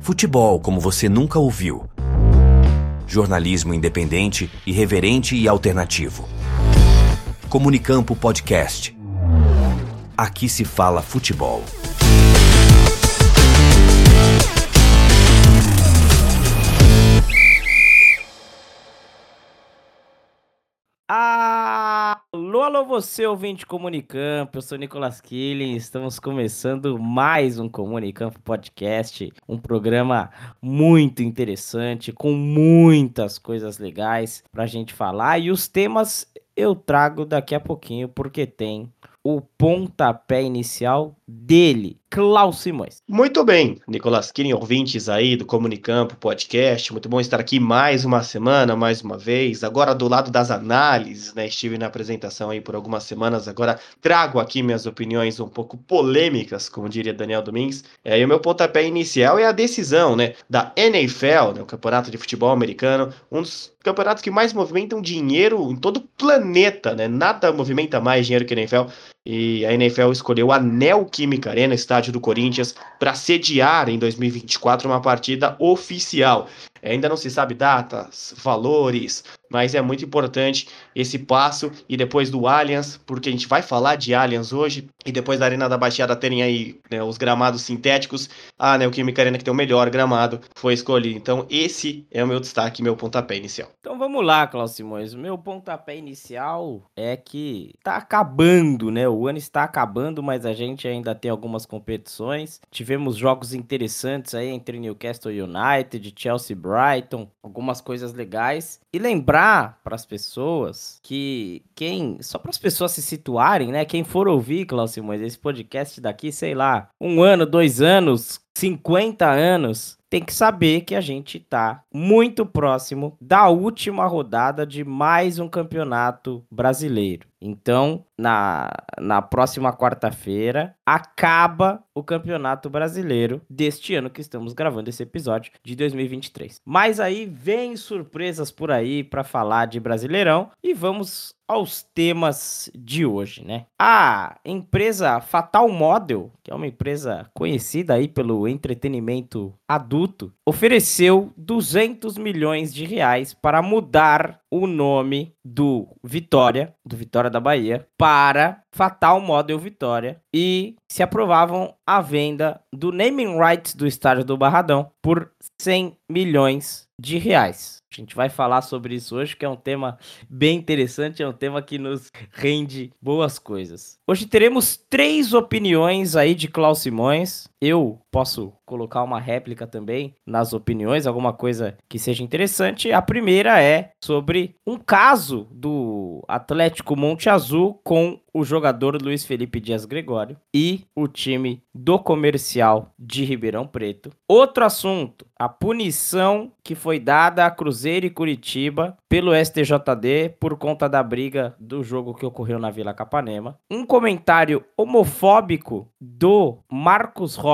Futebol como você nunca ouviu. Jornalismo independente, irreverente e alternativo. Comunicampo Podcast. Aqui se fala futebol. Alô, alô, você ouvinte Comunicampo, eu sou Nicolas Killing, estamos começando mais um Comunicampo Podcast, um programa muito interessante, com muitas coisas legais pra gente falar, e os temas eu trago daqui a pouquinho, porque tem o pontapé inicial dele, Klaus Simões. Muito bem, Nicolas Kirin, ouvintes aí do Comunicampo Podcast, muito bom estar aqui mais uma semana, mais uma vez, agora do lado das análises, né, estive na apresentação aí por algumas semanas, agora trago aqui minhas opiniões um pouco polêmicas, como diria Daniel Domingues, é, e o meu pontapé inicial é a decisão, né, da NFL, né, o Campeonato de Futebol Americano, um dos campeonatos que mais movimentam dinheiro em todo o planeta, né, nada movimenta mais dinheiro que a NFL, e a NFL escolheu a Neoquímica Arena, estádio do Corinthians, para sediar em 2024 uma partida oficial. Ainda não se sabe datas, valores, mas é muito importante esse passo e depois do Allianz, porque a gente vai falar de Allianz hoje e depois da Arena da Baixada terem aí né, os gramados sintéticos, a Neoquímica Arena que tem o melhor gramado foi escolhido. Então esse é o meu destaque, meu pontapé inicial. Então vamos lá, Cláudio Simões. Meu pontapé inicial é que tá acabando, né? O ano está acabando, mas a gente ainda tem algumas competições. Tivemos jogos interessantes aí entre Newcastle United, Chelsea Brighton, algumas coisas legais. E lembrar para as pessoas que quem, só para as pessoas se situarem, né? Quem for ouvir, Cláudio Simões, esse podcast daqui, sei lá, um ano, dois anos, 50 anos, tem que saber que a gente tá muito próximo da última rodada de mais um campeonato brasileiro. Então, na, na próxima quarta-feira, acaba o Campeonato Brasileiro deste ano que estamos gravando esse episódio de 2023. Mas aí vem surpresas por aí para falar de Brasileirão e vamos aos temas de hoje, né? A empresa Fatal Model, que é uma empresa conhecida aí pelo entretenimento adulto, ofereceu 200 milhões de reais para mudar o nome do Vitória, do Vitória da Bahia, para Fatal Model Vitória e se aprovavam a venda do naming rights do estádio do Barradão por 100 milhões de reais. A gente vai falar sobre isso hoje, que é um tema bem interessante, é um tema que nos rende boas coisas. Hoje teremos três opiniões aí de Klaus Simões. Eu posso colocar uma réplica também nas opiniões, alguma coisa que seja interessante. A primeira é sobre um caso do Atlético Monte Azul com o jogador Luiz Felipe Dias Gregório e o time do comercial de Ribeirão Preto. Outro assunto, a punição que foi dada a Cruzeiro e Curitiba pelo STJD por conta da briga do jogo que ocorreu na Vila Capanema. Um comentário homofóbico do Marcos Rocha,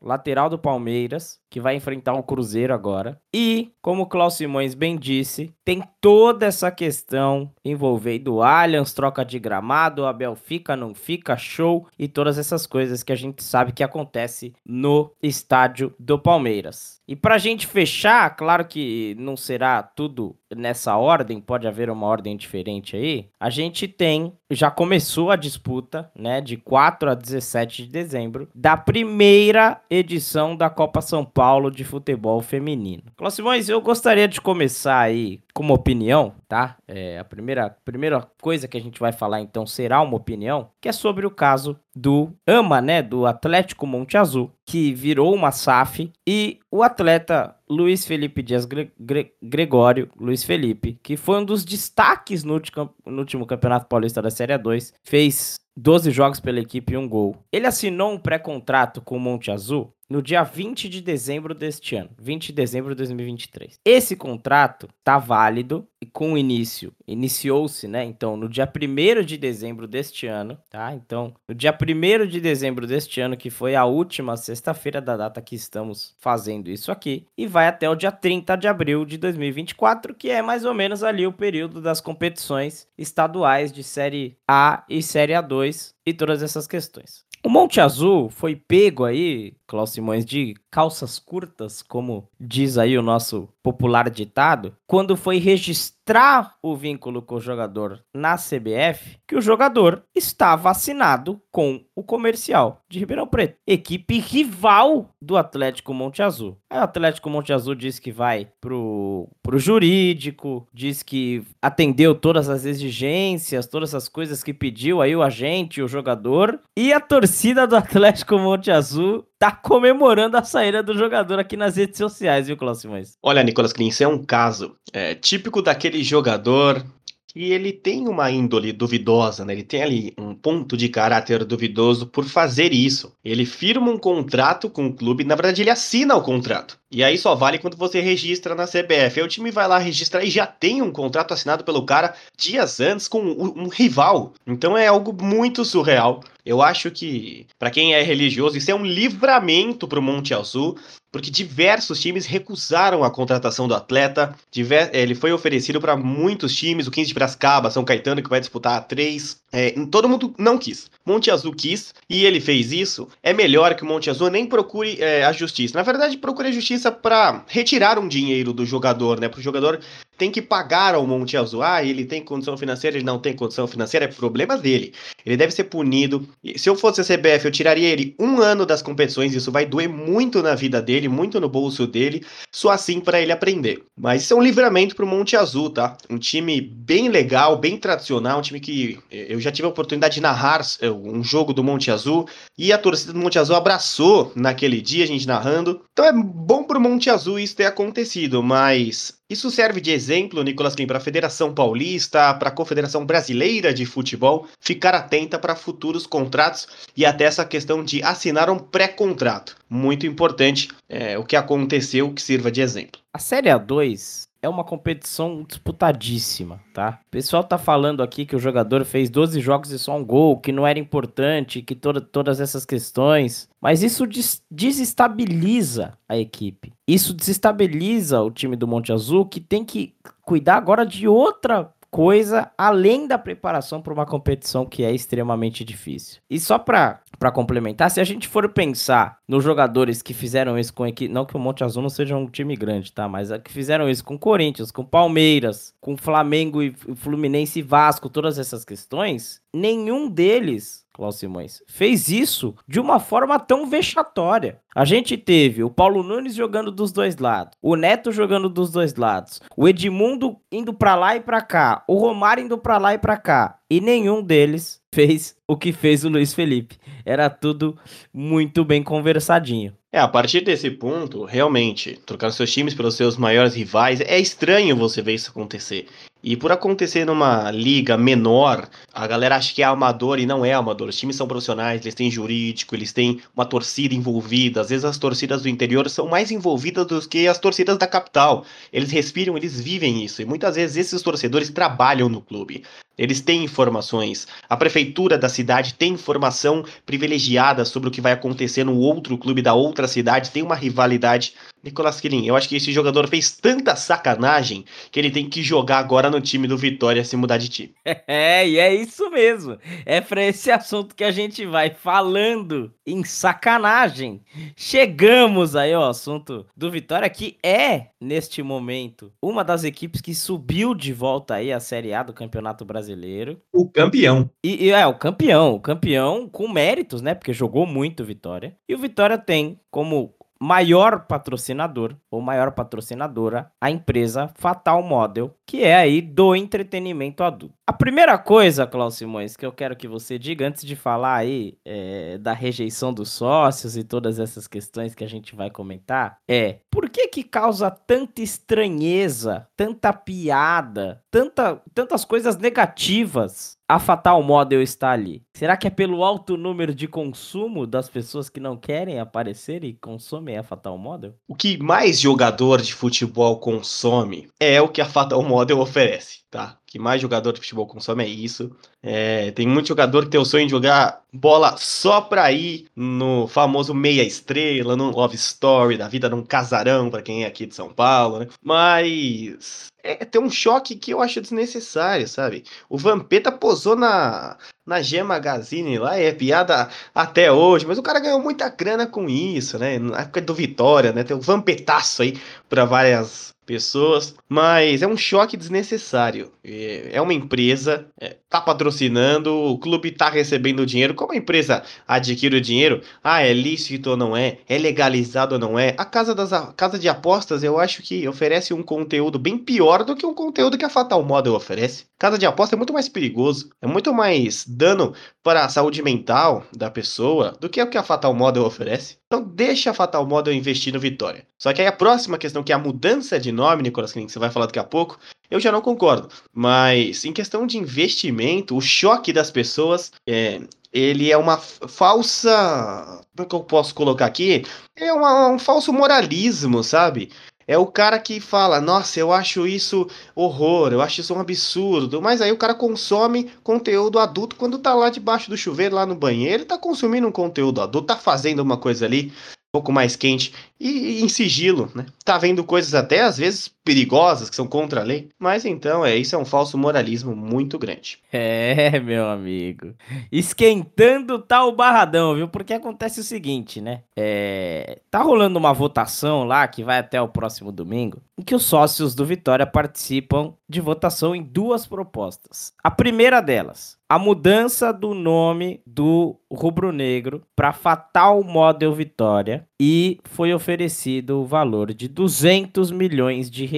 lateral do Palmeiras, que vai enfrentar um Cruzeiro agora. E, como o Klaus Simões bem disse, tem toda essa questão envolvendo Allianz, troca de gramado, Abel fica, não fica, show e todas essas coisas que a gente sabe que acontece no estádio do Palmeiras. E pra gente fechar, claro que não será tudo nessa ordem, pode haver uma ordem diferente aí. A gente tem, já começou a disputa, né, de 4 a 17 de dezembro, da primeira edição da Copa São Paulo de futebol feminino. Cláudio eu gostaria de começar aí com uma opinião, tá? É, a primeira, primeira coisa que a gente vai falar então será uma opinião, que é sobre o caso do AMA, né, do Atlético Monte Azul, que virou uma SAF, e o atleta Luiz Felipe Dias Gre Gre Gregório, Luiz Felipe, que foi um dos destaques no, no último Campeonato Paulista da Série 2, fez 12 jogos pela equipe e um gol. Ele assinou um pré-contrato com o Monte Azul no dia 20 de dezembro deste ano, 20 de dezembro de 2023. Esse contrato está válido e com início, iniciou-se, né? Então, no dia 1 de dezembro deste ano, tá? Então, no dia 1 de dezembro deste ano, que foi a última sexta-feira da data que estamos fazendo isso aqui, e vai até o dia 30 de abril de 2024, que é mais ou menos ali o período das competições estaduais de Série A e Série A2 e todas essas questões. O Monte Azul foi pego aí Klaus Simões, de calças curtas, como diz aí o nosso popular ditado, quando foi registrar o vínculo com o jogador na CBF, que o jogador está vacinado com o comercial de Ribeirão Preto, equipe rival do Atlético Monte Azul. Aí o Atlético Monte Azul diz que vai pro, pro jurídico, diz que atendeu todas as exigências, todas as coisas que pediu aí o agente, o jogador, e a torcida do Atlético Monte Azul tá comemorando a saída do jogador aqui nas redes sociais, viu, Cláudio Simões? Olha, Nicolas Klein, isso é um caso é, típico daquele jogador que ele tem uma índole duvidosa, né? Ele tem ali um ponto de caráter duvidoso por fazer isso. Ele firma um contrato com o clube, na verdade ele assina o contrato. E aí só vale quando você registra na CBF. Aí o time vai lá registrar e já tem um contrato assinado pelo cara dias antes com um rival. Então é algo muito surreal. Eu acho que, para quem é religioso, isso é um livramento para o Monte Azul, porque diversos times recusaram a contratação do atleta. Diver... Ele foi oferecido para muitos times, o 15 de Piracicaba, São Caetano, que vai disputar a 3. É, todo mundo não quis. Monte Azul quis e ele fez isso. É melhor que o Monte Azul nem procure é, a justiça. Na verdade, procure a justiça para retirar um dinheiro do jogador, né? Para o jogador tem que pagar ao Monte Azul. Ah, ele tem condição financeira, ele não tem condição financeira, é problema dele. Ele deve ser punido. Se eu fosse a CBF, eu tiraria ele um ano das competições. Isso vai doer muito na vida dele, muito no bolso dele, só assim para ele aprender. Mas isso é um livramento para o Monte Azul, tá? Um time bem legal, bem tradicional, um time que eh, eu já tive a oportunidade de narrar um jogo do Monte Azul e a torcida do Monte Azul abraçou naquele dia, a gente narrando. Então é bom para o Monte Azul isso ter acontecido, mas isso serve de exemplo, Nicolas Kim, para a Federação Paulista, para a Confederação Brasileira de Futebol ficar atenta para futuros contratos e até essa questão de assinar um pré-contrato. Muito importante é, o que aconteceu que sirva de exemplo. A Série A2 é uma competição disputadíssima, tá? O pessoal tá falando aqui que o jogador fez 12 jogos e só um gol, que não era importante, que toda, todas essas questões. Mas isso des desestabiliza a equipe. Isso desestabiliza o time do Monte Azul, que tem que cuidar agora de outra coisa além da preparação para uma competição que é extremamente difícil. E só para complementar, se a gente for pensar nos jogadores que fizeram isso com equipe, não que o Monte Azul não seja um time grande, tá? Mas que fizeram isso com Corinthians, com Palmeiras, com Flamengo e Fluminense e Vasco, todas essas questões, nenhum deles Cláudio Simões, fez isso de uma forma tão vexatória. A gente teve o Paulo Nunes jogando dos dois lados, o Neto jogando dos dois lados, o Edmundo indo para lá e para cá, o Romário indo para lá e para cá, e nenhum deles fez o que fez o Luiz Felipe. Era tudo muito bem conversadinho. É, a partir desse ponto, realmente, trocar seus times pelos seus maiores rivais, é estranho você ver isso acontecer. E por acontecer numa liga menor, a galera acha que é amador e não é amador. Os times são profissionais, eles têm jurídico, eles têm uma torcida envolvida. Às vezes as torcidas do interior são mais envolvidas do que as torcidas da capital. Eles respiram, eles vivem isso. E muitas vezes esses torcedores trabalham no clube. Eles têm informações. A prefeitura da cidade tem informação privilegiada sobre o que vai acontecer no outro clube da outra cidade. Tem uma rivalidade Nicolas Quilin, eu acho que esse jogador fez tanta sacanagem que ele tem que jogar agora no time do Vitória se mudar de time. É, e é isso mesmo. É para esse assunto que a gente vai falando em sacanagem. Chegamos aí ao assunto do Vitória, que é, neste momento, uma das equipes que subiu de volta aí à Série A do Campeonato Brasileiro. O campeão. E, e é, o campeão. O campeão com méritos, né? Porque jogou muito Vitória. E o Vitória tem como maior patrocinador ou maior patrocinadora a empresa Fatal Model, que é aí do entretenimento adulto. A primeira coisa, Cláudio Simões, que eu quero que você diga antes de falar aí é, da rejeição dos sócios e todas essas questões que a gente vai comentar, é por que que causa tanta estranheza, tanta piada, tanta, tantas coisas negativas a Fatal Model está ali? Será que é pelo alto número de consumo das pessoas que não querem aparecer e consomem a Fatal Model? O que mais jogador de futebol consome é o que a Fatal Model oferece, tá? Que mais jogador de futebol consome é isso. É, tem muito jogador que tem o sonho de jogar bola só pra ir no famoso meia estrela, no love story da vida num casarão, para quem é aqui de São Paulo, né? Mas é, tem um choque que eu acho desnecessário, sabe? O Vampeta posou na, na G Magazine lá, é piada até hoje, mas o cara ganhou muita grana com isso, né? Na época do Vitória, né? Tem um vampetaço aí para várias pessoas, mas é um choque desnecessário. É uma empresa, é, tá patrocinando, o clube tá recebendo dinheiro. Como a empresa adquire o dinheiro? Ah, é lícito ou não é? É legalizado ou não é? A casa, das, a casa de apostas, eu acho que oferece um conteúdo bem pior do que um conteúdo que a Fatal Model oferece. Casa de aposta é muito mais perigoso, é muito mais dano para a saúde mental da pessoa do que o que a Fatal Model oferece. Então deixa a Fatal Model investir no Vitória. Só que aí a próxima questão, que é a mudança de nome, Nicolas que você vai falar daqui a pouco, eu já não concordo. Mas em questão de investimento, o choque das pessoas é, ele é uma falsa. Como é que eu posso colocar aqui? É uma, um falso moralismo, sabe? É o cara que fala, nossa, eu acho isso horror, eu acho isso um absurdo. Mas aí o cara consome conteúdo adulto quando tá lá debaixo do chuveiro, lá no banheiro, ele tá consumindo um conteúdo adulto, tá fazendo uma coisa ali um pouco mais quente e, e, em sigilo, né? Tá vendo coisas até às vezes perigosas que são contra a lei, mas então é isso é um falso moralismo muito grande. É, meu amigo. Esquentando o barradão, viu? Porque acontece o seguinte, né? É, tá rolando uma votação lá que vai até o próximo domingo, em que os sócios do Vitória participam de votação em duas propostas. A primeira delas, a mudança do nome do rubro-negro para Fatal Model Vitória e foi oferecido o valor de 200 milhões de reais.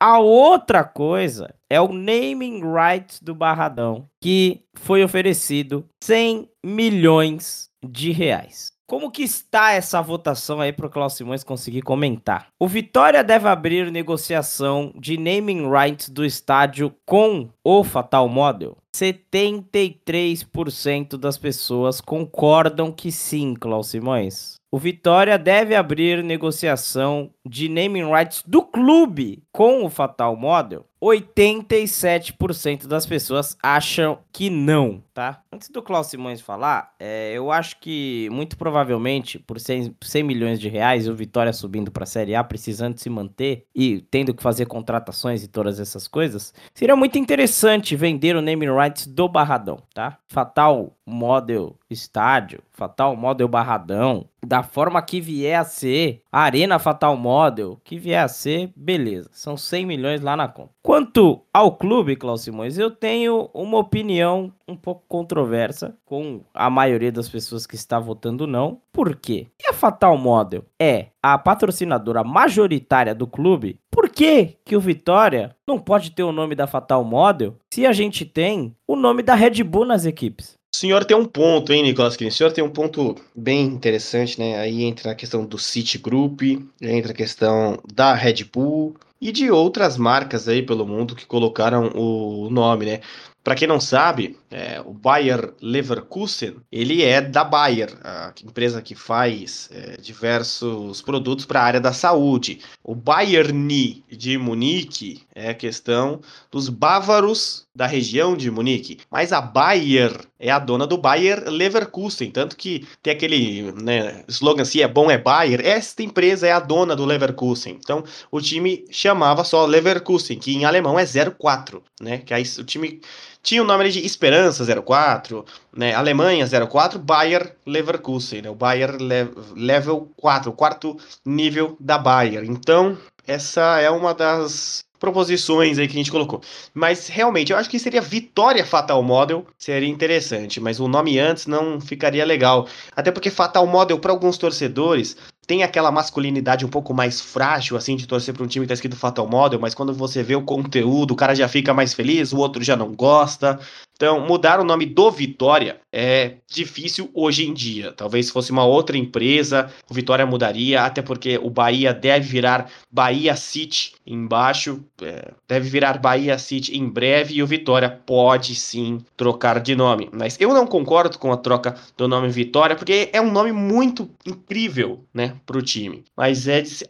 A outra coisa é o naming rights do Barradão, que foi oferecido 100 milhões de reais. Como que está essa votação aí para o Klaus Simões conseguir comentar? O Vitória deve abrir negociação de naming rights do estádio com o Fatal Model? 73% das pessoas concordam que sim, Klaus Simões. O Vitória deve abrir negociação de naming rights do clube com o Fatal Model. 87% das pessoas acham que não, tá? Antes do Klaus Simões falar, é, eu acho que muito provavelmente por 100, 100 milhões de reais, o Vitória subindo para a Série A, precisando se manter e tendo que fazer contratações e todas essas coisas, seria muito interessante vender o naming rights do Barradão, tá? Fatal Model Estádio, Fatal Model Barradão, da forma que vier a ser, Arena Fatal Model, que vier a ser, beleza. São 100 milhões lá na conta. Quanto ao clube, Klaus Simões, eu tenho uma opinião um pouco controversa com a maioria das pessoas que está votando não. Por quê? E a Fatal Model é a patrocinadora majoritária do clube, por que, que o Vitória não pode ter o nome da Fatal Model se a gente tem o nome da Red Bull nas equipes? O senhor tem um ponto, hein, Nicolas? O senhor tem um ponto bem interessante, né? Aí entra a questão do City Group, entra a questão da Red Bull e de outras marcas aí pelo mundo que colocaram o nome, né? Para quem não sabe, é, o Bayer Leverkusen, ele é da Bayer, a empresa que faz é, diversos produtos para a área da saúde. O Bayern de Munique é a questão dos bávaros da região de Munique. Mas a Bayer é a dona do Bayer Leverkusen, tanto que tem aquele né, slogan se é bom é Bayer. Esta empresa é a dona do Leverkusen. Então o time chamava só Leverkusen, que em alemão é 04, né? Que aí o time tinha o nome de Esperança 04, né? Alemanha 04, Bayer Leverkusen, né? O Bayer Le Level 4, o quarto nível da Bayer. Então, essa é uma das proposições aí que a gente colocou. Mas realmente, eu acho que seria Vitória Fatal Model, seria interessante, mas o nome antes não ficaria legal. Até porque Fatal Model para alguns torcedores tem aquela masculinidade um pouco mais frágil, assim, de torcer para um time que tá escrito Fatal Model, mas quando você vê o conteúdo, o cara já fica mais feliz, o outro já não gosta. Então, mudar o nome do Vitória é difícil hoje em dia. Talvez se fosse uma outra empresa, o Vitória mudaria, até porque o Bahia deve virar Bahia City embaixo, é, deve virar Bahia City em breve e o Vitória pode sim trocar de nome. Mas eu não concordo com a troca do nome Vitória, porque é um nome muito incrível, né, para o time. Mas é de se,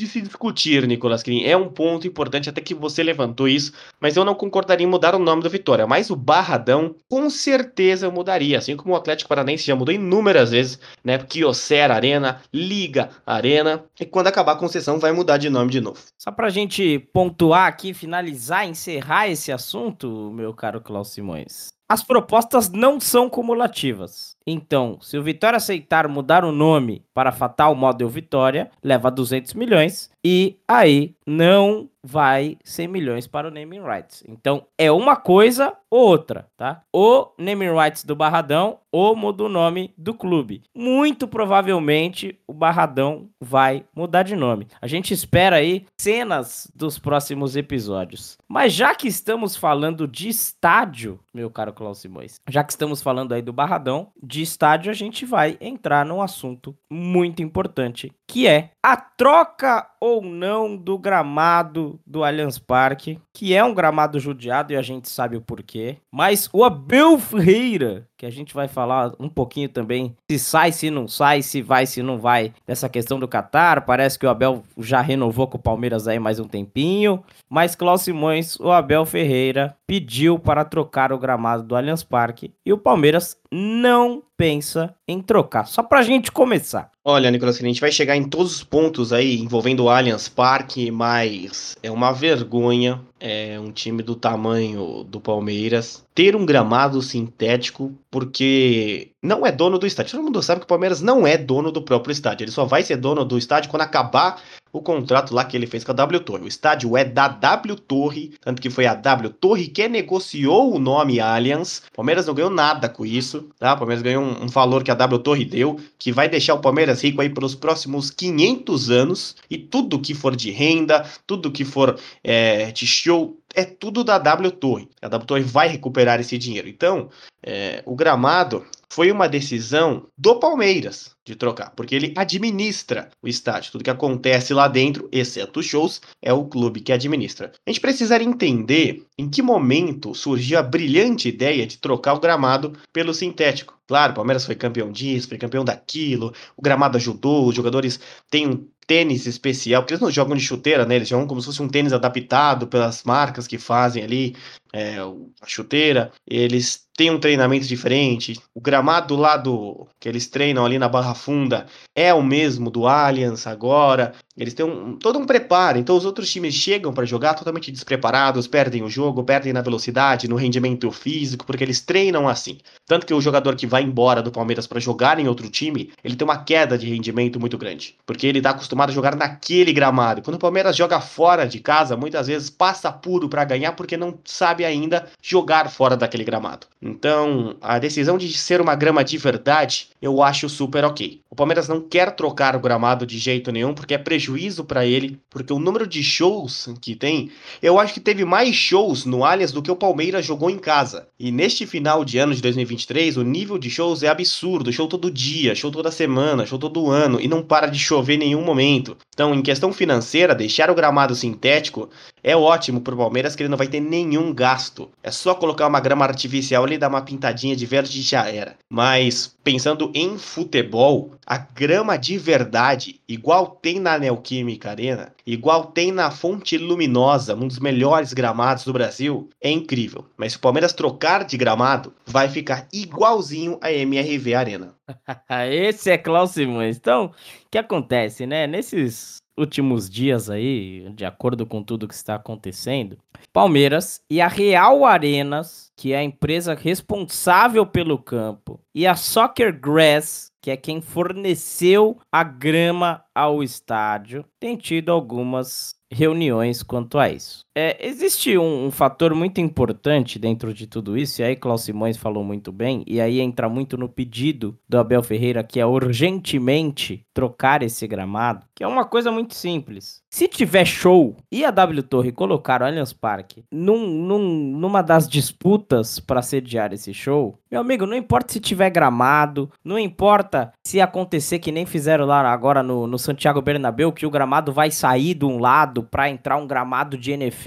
de se discutir, Nicolas Green. É um ponto importante, até que você levantou isso, mas eu não concordaria em mudar o nome do Vitória. Mas o Barradão, com certeza eu mudaria, assim como o Atlético Paranaense já mudou inúmeras vezes, né? Kyocera Arena, Liga Arena, e quando acabar a concessão vai mudar de nome de novo. Só pra gente pontuar aqui, finalizar, encerrar esse assunto, meu caro Klaus Simões. as propostas não são cumulativas. Então, se o Vitória aceitar mudar o nome para Fatal Model Vitória, leva 200 milhões e aí não vai 100 milhões para o naming rights. Então, é uma coisa ou outra, tá? Ou naming rights do Barradão ou muda o nome do clube. Muito provavelmente o Barradão vai mudar de nome. A gente espera aí cenas dos próximos episódios. Mas já que estamos falando de estádio, meu caro Klaus Simões, já que estamos falando aí do Barradão, de estádio, a gente vai entrar num assunto muito importante, que é a troca ou não do gramado do Allianz Parque, que é um gramado judiado e a gente sabe o porquê. Mas o Abel Ferreira, que a gente vai falar um pouquinho também, se sai, se não sai, se vai, se não vai, dessa questão do Qatar. Parece que o Abel já renovou com o Palmeiras aí mais um tempinho. Mas Klaus Simões, o Abel Ferreira pediu para trocar o gramado do Allianz Parque e o Palmeiras não pensa em trocar. Só pra gente começar. Olha, Nicolas, a gente vai chegar em todos os pontos aí envolvendo o Allianz Parque, mas é uma vergonha é um time do tamanho do Palmeiras ter um gramado sintético porque não é dono do estádio. Todo mundo sabe que o Palmeiras não é dono do próprio estádio. Ele só vai ser dono do estádio quando acabar o contrato lá que ele fez com a W Torre. O estádio é da W Torre, tanto que foi a W Torre que negociou o nome Allianz. O Palmeiras não ganhou nada com isso, tá? O Palmeiras ganhou um, um valor que a W Torre deu, que vai deixar o Palmeiras rico aí pelos próximos 500 anos. E tudo que for de renda, tudo que for é, de show, é tudo da W Torre. A W Torre vai recuperar esse dinheiro. Então, é, o gramado foi uma decisão do Palmeiras de trocar, porque ele administra o estádio. Tudo que acontece lá dentro, exceto os shows, é o clube que administra. A gente precisaria entender em que momento surgiu a brilhante ideia de trocar o gramado pelo sintético. Claro, o Palmeiras foi campeão disso, foi campeão daquilo, o gramado ajudou, os jogadores têm um tênis especial, porque eles não jogam de chuteira, né? Eles jogam como se fosse um tênis adaptado pelas marcas que fazem ali é, a chuteira. Eles têm um treinamento diferente. O gramado lá do que eles treinam ali na Barra Funda é o mesmo do Allianz agora. Eles têm um, todo um preparo. Então os outros times chegam para jogar totalmente despreparados, perdem o jogo, perdem na velocidade, no rendimento físico, porque eles treinam assim. Tanto que o jogador que vai embora do Palmeiras para jogar em outro time, ele tem uma queda de rendimento muito grande, porque ele está acostumado a jogar naquele gramado. Quando o Palmeiras joga fora de casa, muitas vezes passa puro para ganhar porque não sabe ainda jogar fora daquele gramado. Então, a decisão de ser uma grama de verdade, eu acho super ok. O Palmeiras não quer trocar o gramado de jeito nenhum porque é prejuízo para ele, porque o número de shows que tem, eu acho que teve mais shows no Allianz do que o Palmeiras jogou em casa. E neste final de ano de 2023, o nível de shows é absurdo, show todo dia, show toda semana, show todo ano e não para de chover em nenhum momento. Então, em questão financeira, deixar o gramado sintético é ótimo pro Palmeiras que ele não vai ter nenhum gasto. É só colocar uma grama artificial ali e dar uma pintadinha de verde e já era. Mas pensando em futebol, a grama de verdade, igual tem na Neoquímica Arena, igual tem na Fonte Luminosa, um dos melhores gramados do Brasil, é incrível. Mas se o Palmeiras trocar de gramado, vai ficar igualzinho a MRV Arena. Esse é Klaus Simões. Então, o que acontece, né? Nesses últimos dias aí, de acordo com tudo que está acontecendo, Palmeiras e a Real Arenas, que é a empresa responsável pelo campo, e a Soccer Grass, que é quem forneceu a grama ao estádio, tem tido algumas reuniões quanto a isso. É, existe um, um, fator muito importante dentro de tudo isso, e aí Klaus Simões falou muito bem, e aí entra muito no pedido do Abel Ferreira, que é urgentemente trocar esse gramado, que é uma coisa muito simples. Se tiver show e a W Torre colocar o Allianz Parque num, num, numa das disputas para sediar esse show, meu amigo, não importa se tiver gramado, não importa se acontecer que nem fizeram lá agora no, no Santiago Bernabéu, que o gramado vai sair de um lado para entrar um gramado de NFL.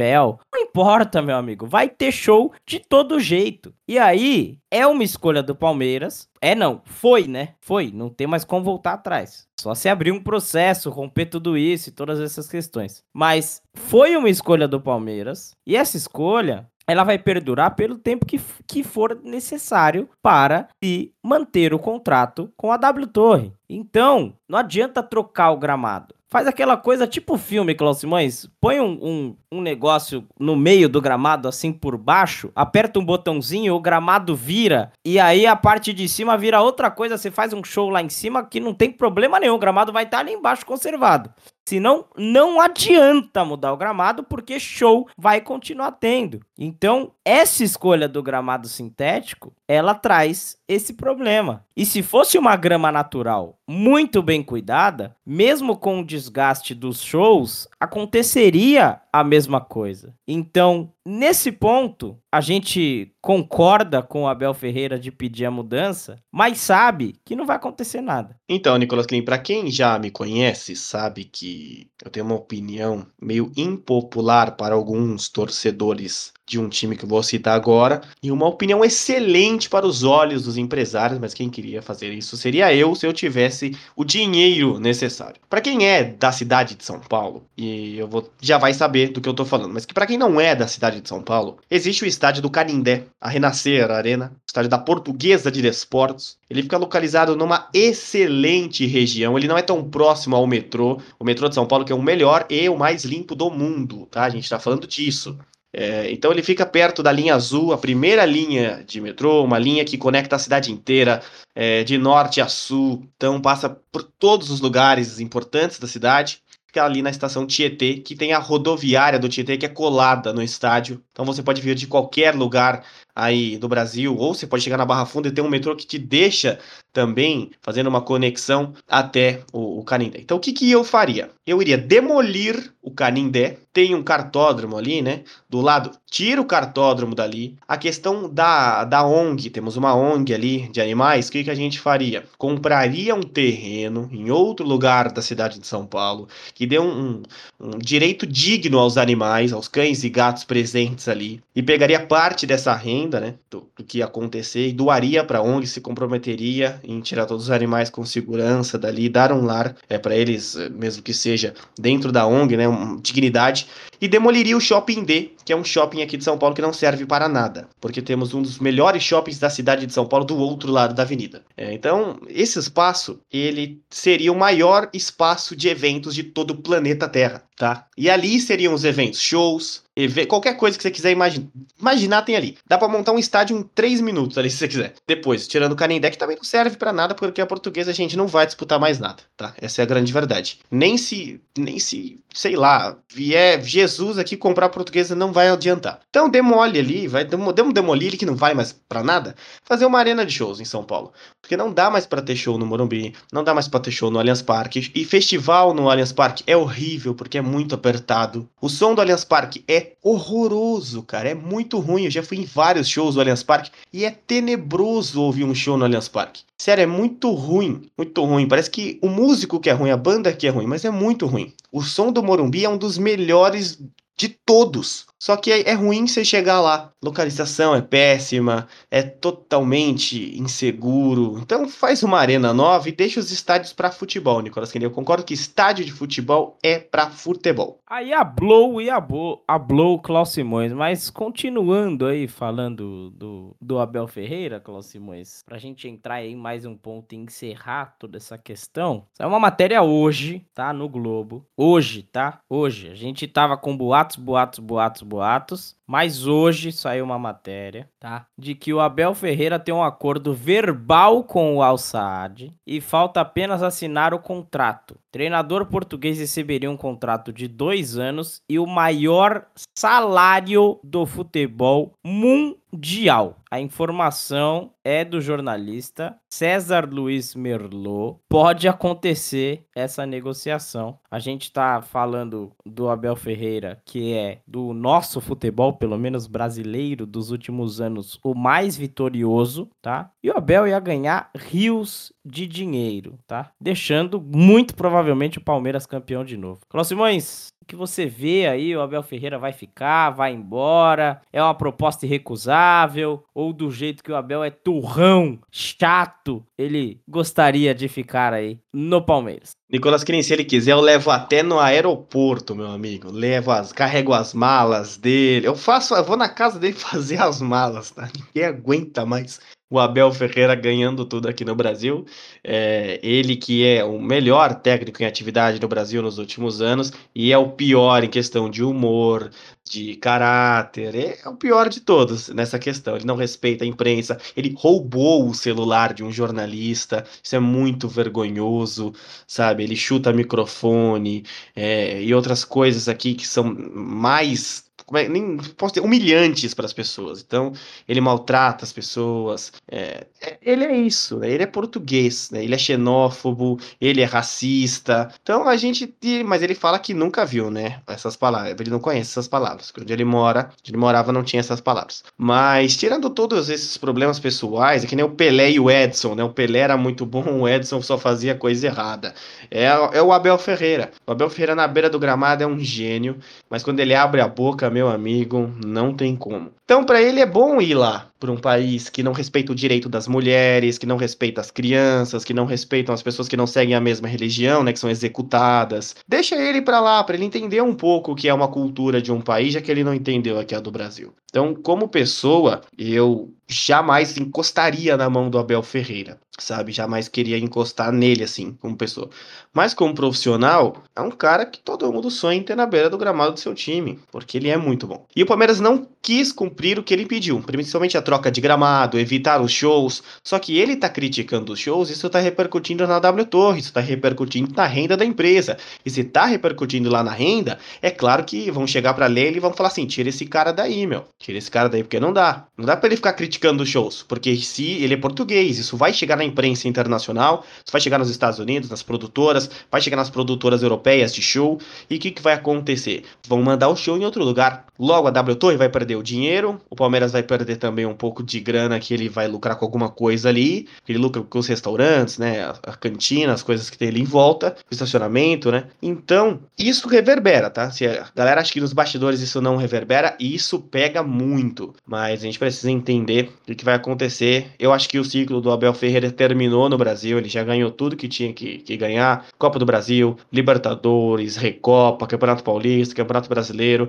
Não importa, meu amigo, vai ter show de todo jeito. E aí, é uma escolha do Palmeiras. É não, foi, né? Foi, não tem mais como voltar atrás. Só se abrir um processo, romper tudo isso e todas essas questões. Mas foi uma escolha do Palmeiras. E essa escolha ela vai perdurar pelo tempo que, que for necessário para se manter o contrato com a W Torre. Então, não adianta trocar o gramado. Faz aquela coisa tipo filme, Cláudio Simões. Põe um, um, um, negócio no meio do gramado, assim por baixo, aperta um botãozinho, o gramado vira, e aí a parte de cima vira outra coisa. Você faz um show lá em cima que não tem problema nenhum, o gramado vai estar ali embaixo conservado. Senão, não adianta mudar o gramado, porque show vai continuar tendo. Então, essa escolha do gramado sintético, ela traz esse problema. E se fosse uma grama natural muito bem cuidada, mesmo com o desgaste dos shows, aconteceria a mesma coisa. Então, nesse ponto, a gente concorda com o Abel Ferreira de pedir a mudança, mas sabe que não vai acontecer nada. Então, Nicolas Klein, para quem já me conhece, sabe que eu tenho uma opinião meio impopular para alguns torcedores de um time que vou citar agora, e uma opinião excelente para os olhos dos empresários, mas quem queria fazer isso seria eu se eu tivesse o dinheiro necessário. Para quem é da cidade de São Paulo, e eu vou já vai saber do que eu tô falando, mas que para quem não é da cidade de São Paulo, existe o estádio do Canindé, a Renascer Arena, estádio da Portuguesa de Desportos. Ele fica localizado numa excelente região, ele não é tão próximo ao metrô, o metrô de São Paulo que é o melhor e o mais limpo do mundo, tá? A gente tá falando disso. É, então ele fica perto da linha azul, a primeira linha de metrô, uma linha que conecta a cidade inteira, é, de norte a sul. Então passa por todos os lugares importantes da cidade. Fica ali na estação Tietê, que tem a rodoviária do Tietê que é colada no estádio. Então você pode vir de qualquer lugar aí do Brasil, ou você pode chegar na Barra Funda e ter um metrô que te deixa também fazendo uma conexão até o, o Canindé. Então o que, que eu faria? Eu iria demolir o Canindé, tem um cartódromo ali, né? Do lado, tira o cartódromo dali. A questão da, da ONG, temos uma ONG ali de animais, o que, que a gente faria? Compraria um terreno em outro lugar da cidade de São Paulo, que dê um, um, um direito digno aos animais, aos cães e gatos presentes ali, e pegaria parte dessa renda, né? Do, do que acontecer, e doaria para a ONG, se comprometeria em tirar todos os animais com segurança dali, dar um lar é para eles, eh, mesmo que seja dentro da ONG, né, dignidade, e demoliria o Shopping D, que é um shopping aqui de São Paulo que não serve para nada, porque temos um dos melhores shoppings da cidade de São Paulo do outro lado da avenida. É, então, esse espaço, ele seria o maior espaço de eventos de todo o planeta Terra, tá? E ali seriam os eventos, shows, qualquer coisa que você quiser imaginar, imaginar tem ali. Dá para montar um estádio em 3 minutos ali, se você quiser. Depois, tirando o Canindé, que também não serve para nada, porque a portuguesa a gente não vai disputar mais nada, tá? Essa é a grande verdade. Nem se, nem se, sei lá, vier Jesus aqui comprar a portuguesa, não vai adiantar. Então demole ali, vai demolir ele que não vai mais para nada, fazer uma arena de shows em São Paulo. Porque não dá mais para ter show no Morumbi, não dá mais para ter show no Allianz Parque. E festival no Allianz Parque é horrível, porque é muito apertado. O som do Allianz Parque é horroroso, cara. É muito ruim. Eu já fui em vários shows do Allianz Parque e é tenebroso ouvir um show no Allianz Parque. Sério, é muito ruim, muito ruim. Parece que o músico que é ruim, a banda que é ruim, mas é muito ruim. O som do Morumbi é um dos melhores de todos. Só que é, é, ruim você chegar lá. Localização é péssima, é totalmente inseguro. Então faz uma arena nova e deixa os estádios para futebol, Nicolas Kennedy. Eu concordo que estádio de futebol é para futebol. Aí a Blow e a Blow, a Blow Klaus Simões, mas continuando aí falando do, do Abel Ferreira, Klaus Simões, pra gente entrar aí em mais um ponto e encerrar toda essa questão. É uma matéria hoje, tá? No Globo. Hoje, tá? Hoje. A gente tava com boatos, boatos, boatos, boatos, mas hoje saiu uma matéria, tá? De que o Abel Ferreira tem um acordo verbal com o Al Saad e falta apenas assinar o contrato. treinador português receberia um contrato de dois anos e o maior salário do futebol mundial. A informação é do jornalista César Luiz Merlot. Pode acontecer essa negociação. A gente está falando do Abel Ferreira, que é do nosso futebol, pelo menos brasileiro, dos últimos anos, o mais vitorioso, tá? E o Abel ia ganhar rios de dinheiro, tá? Deixando muito provavelmente o Palmeiras campeão de novo. Simões, o que você vê aí, o Abel Ferreira vai ficar, vai embora? É uma proposta irrecusável? Ou do jeito que o Abel é turrão, chato, ele gostaria de ficar aí no Palmeiras? Nicolas Quinin, se ele quiser, eu levo até no aeroporto, meu amigo. Levo as, carrego as malas dele. Eu faço, eu vou na casa dele fazer as malas, tá? Ninguém aguenta mais o Abel Ferreira ganhando tudo aqui no Brasil. É, ele que é o melhor técnico em atividade no Brasil nos últimos anos e é o pior em questão de humor, de caráter, é o pior de todos nessa questão. Ele não respeita a imprensa, ele roubou o celular de um jornalista, isso é muito vergonhoso, sabe? Ele chuta microfone é, e outras coisas aqui que são mais como é, nem posso humilhantes para as pessoas. Então, ele maltrata as pessoas. É, é, ele é isso, né? ele é português, né? ele é xenófobo, ele é racista. Então, a gente. Mas ele fala que nunca viu, né? Essas palavras. Ele não conhece essas palavras. Onde ele mora, onde ele morava, não tinha essas palavras. Mas, tirando todos esses problemas pessoais, é que nem o Pelé e o Edson, né? O Pelé era muito bom, o Edson só fazia coisa errada. É, é o Abel Ferreira. O Abel Ferreira na beira do gramado é um gênio, mas quando ele abre a boca, meu amigo, não tem como. Então, para ele é bom ir lá para um país que não respeita o direito das mulheres, que não respeita as crianças, que não respeitam as pessoas que não seguem a mesma religião, né, que são executadas. Deixa ele para lá, para ele entender um pouco o que é uma cultura de um país, já que ele não entendeu aqui a do Brasil. Então, como pessoa, eu jamais encostaria na mão do Abel Ferreira, sabe? Jamais queria encostar nele assim, como pessoa. Mas como profissional, é um cara que todo mundo sonha em ter na beira do gramado do seu time, porque ele é muito bom. E o Palmeiras não quis cumprir o que ele pediu, principalmente a troca de gramado, evitar os shows. Só que ele tá criticando os shows, isso tá repercutindo na W Torre, isso tá repercutindo na renda da empresa. E se tá repercutindo lá na renda, é claro que vão chegar para ler e vão falar assim: tira esse cara daí, meu. Tira esse cara daí, porque não dá. Não dá para ele ficar criticando os shows, porque se ele é português, isso vai chegar na imprensa internacional, isso vai chegar nos Estados Unidos, nas produtoras, vai chegar nas produtoras europeias de show. E o que, que vai acontecer? Vão mandar o show em outro lugar. Logo a W Torre vai perder o dinheiro, o Palmeiras vai perder também um pouco de grana que ele vai lucrar com alguma coisa ali. Ele lucra com os restaurantes, né? A, a cantina, as coisas que tem ali em volta, o estacionamento, né? Então, isso reverbera, tá? Se a galera acha que nos bastidores isso não reverbera, isso pega muito. Mas a gente precisa entender o que vai acontecer. Eu acho que o ciclo do Abel Ferreira terminou no Brasil, ele já ganhou tudo que tinha que, que ganhar: Copa do Brasil, Libertadores, Recopa, Campeonato Paulista, Campeonato Brasileiro.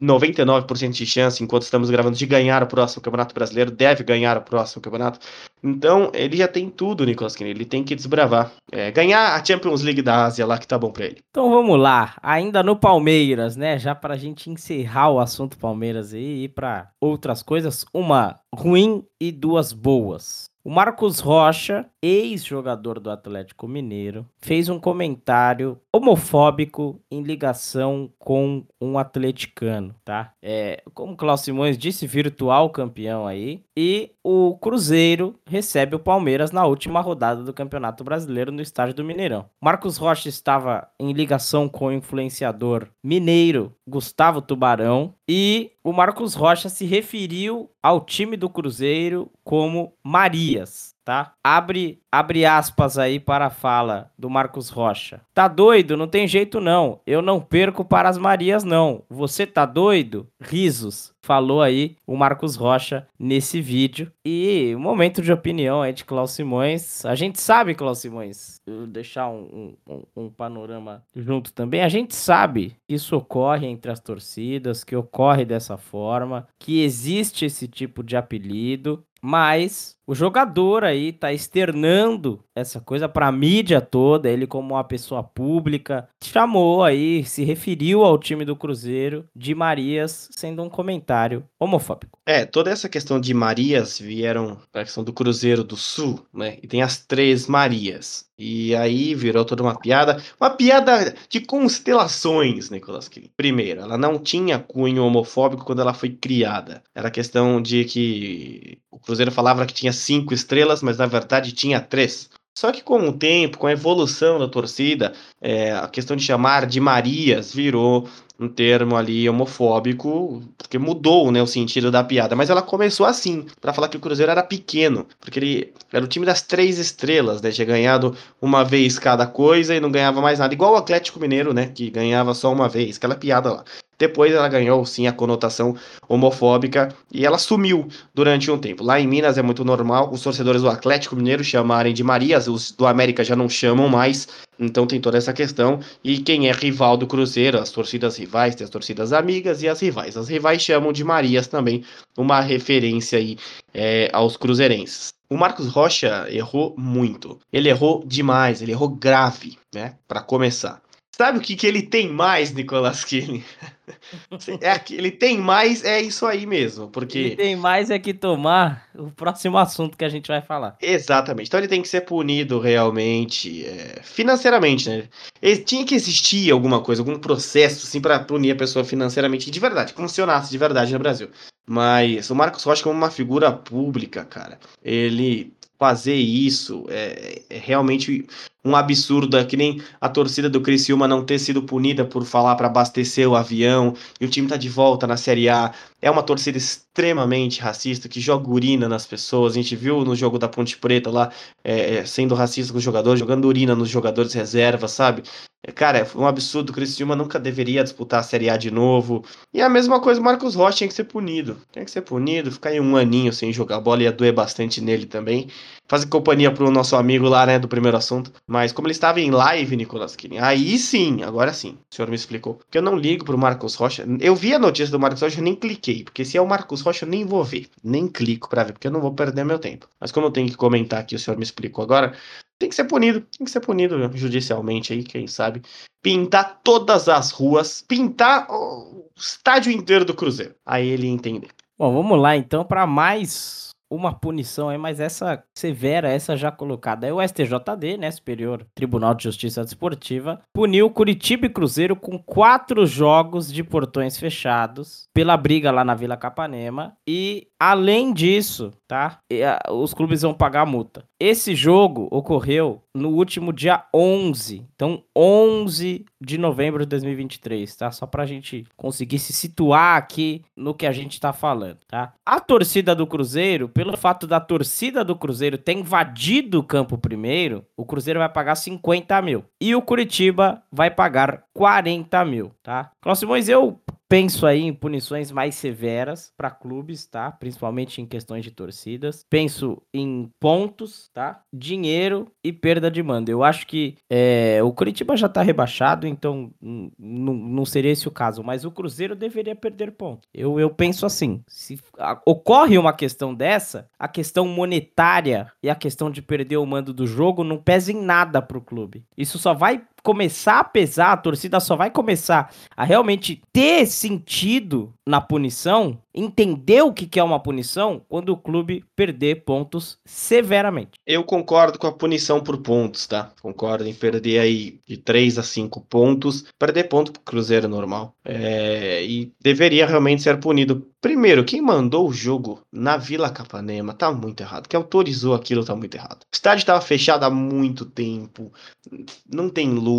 99% de chance, enquanto estamos gravando, de ganhar o próximo Campeonato Brasileiro, deve ganhar o próximo campeonato. Então, ele já tem tudo, Nicolas Kine. Ele tem que desbravar. É, ganhar a Champions League da Ásia lá, que tá bom pra ele. Então vamos lá. Ainda no Palmeiras, né? Já pra gente encerrar o assunto Palmeiras aí e ir pra outras coisas. Uma ruim e duas boas. O Marcos Rocha, ex-jogador do Atlético Mineiro, fez um comentário homofóbico em ligação com um atleticano, tá? É, como o Klaus Simões disse, virtual campeão aí. E o Cruzeiro recebe o Palmeiras na última rodada do Campeonato Brasileiro no estádio do Mineirão. Marcos Rocha estava em ligação com o influenciador mineiro Gustavo Tubarão e o Marcos Rocha se referiu ao time do Cruzeiro como Marias, tá? Abre, abre aspas aí para a fala do Marcos Rocha. Tá doido? Não tem jeito não. Eu não perco para as Marias não. Você tá doido? Risos. Falou aí o Marcos Rocha nesse vídeo. E um momento de opinião aí de Klaus Simões. A gente sabe, Klaus Simões, deixar um, um, um panorama junto também. A gente sabe que isso ocorre entre as torcidas, que ocorre dessa forma, que existe esse tipo de apelido. Mas o jogador aí tá externando essa coisa para a mídia toda, ele como uma pessoa pública, chamou aí, se referiu ao time do Cruzeiro de Marias, sendo um comentário homofóbico. É, toda essa questão de Marias vieram da questão do Cruzeiro do Sul, né? E tem as três Marias. E aí virou toda uma piada, uma piada de constelações, Nicolas Kirin. Primeiro, ela não tinha cunho homofóbico quando ela foi criada. Era questão de que o Cruzeiro falava que tinha cinco estrelas, mas na verdade tinha três. Só que com o tempo, com a evolução da torcida, é, a questão de chamar de Marias virou um termo ali homofóbico, porque mudou né, o sentido da piada. Mas ela começou assim, para falar que o Cruzeiro era pequeno, porque ele era o time das três estrelas, né? Tinha ganhado uma vez cada coisa e não ganhava mais nada. Igual o Atlético Mineiro, né? Que ganhava só uma vez, aquela piada lá. Depois ela ganhou sim a conotação homofóbica e ela sumiu durante um tempo. Lá em Minas é muito normal os torcedores do Atlético Mineiro chamarem de Marias, os do América já não chamam mais, então tem toda essa questão. E quem é rival do Cruzeiro, as torcidas rivais, tem as torcidas amigas e as rivais. As rivais chamam de Marias também, uma referência aí é, aos cruzeirenses. O Marcos Rocha errou muito. Ele errou demais, ele errou grave, né? Para começar. Sabe o que, que ele tem mais, Nicolas Killing? é, ele tem mais, é isso aí mesmo, porque... Ele tem mais é que tomar o próximo assunto que a gente vai falar. Exatamente, então ele tem que ser punido realmente, é, financeiramente, né? Ele, tinha que existir alguma coisa, algum processo, assim, para punir a pessoa financeiramente, de verdade, funcionasse de verdade no Brasil. Mas o Marcos Rocha como uma figura pública, cara, ele fazer isso é, é, realmente um absurdo, é que nem a torcida do Criciúma não ter sido punida por falar para abastecer o avião e o time tá de volta na Série A. É uma torcida extremamente racista que joga urina nas pessoas. A gente viu no jogo da Ponte Preta lá é, é sendo racista com os jogadores, jogando urina nos jogadores reservas, sabe? Cara, é um absurdo. O Criciúma nunca deveria disputar a Série A de novo. E a mesma coisa, o Marcos Rocha tem que ser punido. Tem que ser punido, ficar aí um aninho sem jogar bola ia doer bastante nele também. Fazer companhia pro nosso amigo lá, né, do primeiro assunto. Mas como ele estava em live, Nicolas Kirin, aí sim, agora sim, o senhor me explicou. Porque eu não ligo pro Marcos Rocha. Eu vi a notícia do Marcos Rocha e nem cliquei. Porque se é o Marcos Rocha, eu nem vou ver. Nem clico pra ver, porque eu não vou perder meu tempo. Mas como eu tenho que comentar aqui, o senhor me explicou agora tem que ser punido, tem que ser punido judicialmente aí, quem sabe. Pintar todas as ruas, pintar o estádio inteiro do Cruzeiro. Aí ele entender. Bom, vamos lá então para mais uma punição aí, mas essa severa, essa já colocada. É o STJD, né, Superior Tribunal de Justiça Desportiva, puniu Curitiba e Cruzeiro com quatro jogos de portões fechados pela briga lá na Vila Capanema e além disso, tá? Os clubes vão pagar a multa. Esse jogo ocorreu no último dia 11, então 11 de novembro de 2023, tá? Só pra gente conseguir se situar aqui no que a gente tá falando, tá? A torcida do Cruzeiro, pelo fato da torcida do Cruzeiro ter invadido o campo primeiro, o Cruzeiro vai pagar 50 mil e o Curitiba vai pagar 40 mil, tá? Cláudio eu Penso aí em punições mais severas para clubes, tá? Principalmente em questões de torcidas. Penso em pontos, tá? Dinheiro e perda de mando. Eu acho que é, o Curitiba já tá rebaixado, então não seria esse o caso. Mas o Cruzeiro deveria perder pontos. Eu, eu penso assim: se ocorre uma questão dessa, a questão monetária e a questão de perder o mando do jogo não pesa em nada pro clube. Isso só vai começar a pesar, a torcida só vai começar a realmente ter sentido na punição, entender o que é uma punição, quando o clube perder pontos severamente. Eu concordo com a punição por pontos, tá? Concordo em perder aí de 3 a 5 pontos, perder ponto pro Cruzeiro normal. É... e deveria realmente ser punido. Primeiro, quem mandou o jogo na Vila Capanema tá muito errado. Quem autorizou aquilo tá muito errado. O estádio estava fechado há muito tempo, não tem luz,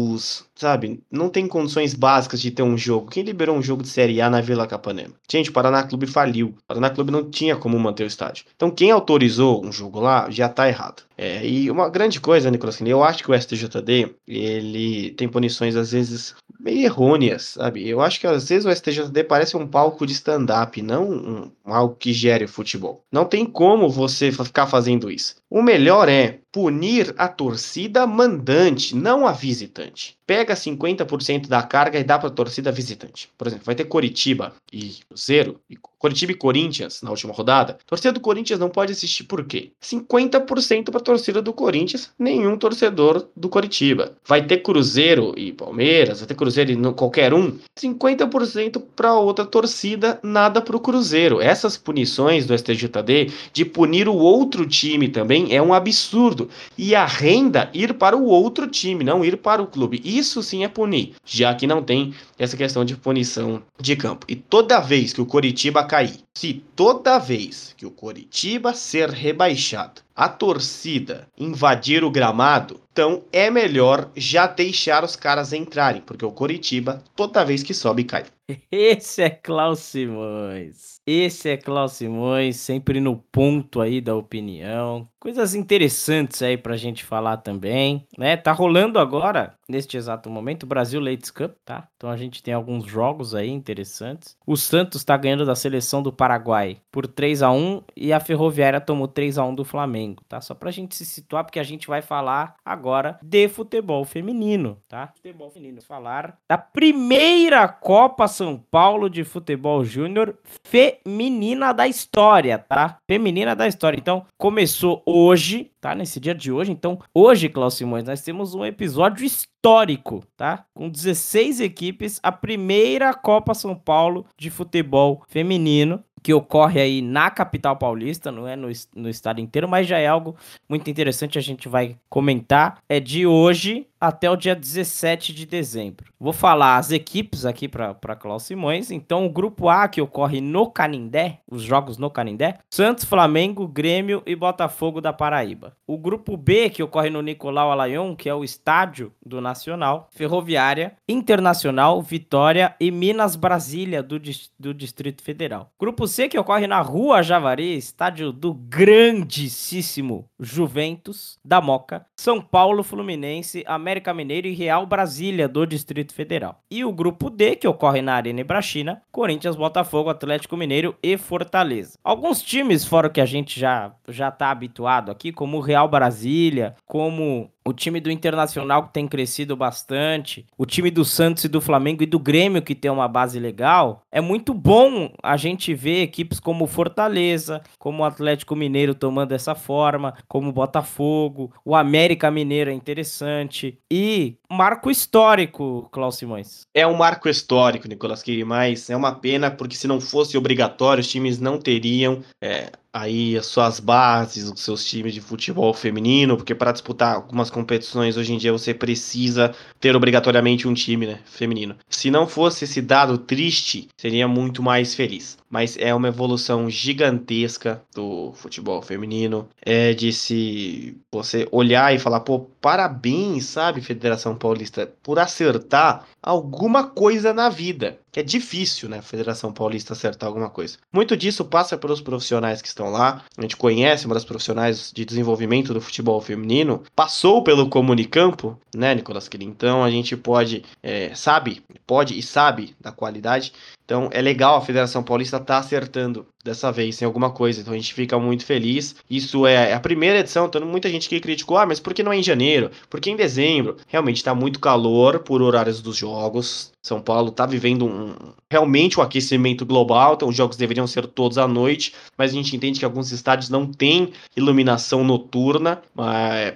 sabe? Não tem condições básicas de ter um jogo. Quem liberou um jogo de Série A na Vila Capanema? Gente, o Paraná Clube faliu. O Paraná Clube não tinha como manter o estádio. Então, quem autorizou um jogo lá já tá errado. É, e uma grande coisa, Nicolas, eu acho que o STJD, ele tem punições às vezes meio errôneas, sabe? Eu acho que às vezes o STJD parece um palco de stand-up, não um, algo que gere futebol. Não tem como você ficar fazendo isso. O melhor é punir a torcida mandante, não a visitante. Pega 50% da carga e dá para a torcida visitante. Por exemplo, vai ter Coritiba e Cruzeiro, e Coritiba e Corinthians na última rodada. Torcida do Corinthians não pode assistir por quê? 50% para a torcida do Corinthians, nenhum torcedor do Coritiba. Vai ter Cruzeiro e Palmeiras, vai ter Cruzeiro e qualquer um, 50% para outra torcida, nada para o Cruzeiro. Essas punições do STJD de punir o outro time também é um absurdo. E a renda ir para o outro time, não ir para o clube. Isso sim é punir, já que não tem essa questão de punição de campo. E toda vez que o Coritiba cair, se toda vez que o Coritiba ser rebaixado, a torcida invadir o gramado, então é melhor já deixar os caras entrarem, porque o Coritiba toda vez que sobe cai. Esse é Klaus Simões. Esse é Klaus Simões, sempre no ponto aí da opinião. Coisas interessantes aí pra gente falar também, né? Tá rolando agora, neste exato momento, o Brasil Ladies Cup, tá? Então a gente tem alguns jogos aí interessantes. O Santos tá ganhando da seleção do Paraguai por 3 a 1 e a Ferroviária tomou 3 a 1 do Flamengo. Tá? Só pra gente se situar, porque a gente vai falar agora de futebol feminino, tá? Futebol feminino. Falar da primeira Copa São Paulo de Futebol Júnior feminina da história, tá? Feminina da história. Então, começou hoje, tá? Nesse dia de hoje. Então, hoje, Klaus Simões, nós temos um episódio histórico, tá? Com 16 equipes, a primeira Copa São Paulo de futebol feminino que ocorre aí na capital paulista, não é no, no estado inteiro, mas já é algo muito interessante, a gente vai comentar. É de hoje até o dia 17 de dezembro. Vou falar as equipes aqui para Klaus Simões. Então, o grupo A, que ocorre no Canindé, os jogos no Canindé, Santos, Flamengo, Grêmio e Botafogo da Paraíba. O grupo B, que ocorre no Nicolau Alayon, que é o estádio do Nacional, Ferroviária, Internacional, Vitória e Minas Brasília do, do Distrito Federal. Grupo C, que ocorre na Rua Javari, estádio do grandíssimo Juventus da Moca, São Paulo, Fluminense, América Mineiro e Real Brasília do Distrito Federal. E o grupo D, que ocorre na Arena Ibrachina, Corinthians, Botafogo, Atlético Mineiro e Fortaleza. Alguns times, fora que a gente já já tá habituado aqui, como o Real Brasília, como o time do Internacional que tem crescido bastante, o time do Santos e do Flamengo e do Grêmio que tem uma base legal. É muito bom a gente ver equipes como Fortaleza, como o Atlético Mineiro tomando essa forma, como o Botafogo, o América Mineiro é interessante e marco histórico, Klaus Simões. É um marco histórico, Nicolas Kiri, mas é uma pena porque se não fosse obrigatório, os times não teriam é, aí as suas bases, os seus times de futebol feminino, porque para disputar algumas competições hoje em dia você precisa ter obrigatoriamente um time né, feminino. Se não fosse esse dado triste, seria muito mais feliz. Mas é uma evolução gigantesca do futebol feminino. É de se você olhar e falar, pô, parabéns, sabe, Federação Paulista, por acertar alguma coisa na vida. Que é difícil, né, Federação Paulista acertar alguma coisa. Muito disso passa pelos profissionais que estão lá. A gente conhece uma das profissionais de desenvolvimento do futebol feminino, passou pelo Comunicampo, né, Nicolas Querin? Então a gente pode, é, sabe, pode e sabe da qualidade. Então é legal a Federação Paulista tá acertando dessa vez em alguma coisa. Então a gente fica muito feliz. Isso é a primeira edição, então muita gente que criticou, ah, mas por que não é em janeiro? Porque em dezembro? Realmente está muito calor por horários dos jogos. São Paulo está vivendo um, realmente um aquecimento global, então os jogos deveriam ser todos à noite, mas a gente entende que alguns estádios não têm iluminação noturna. Mas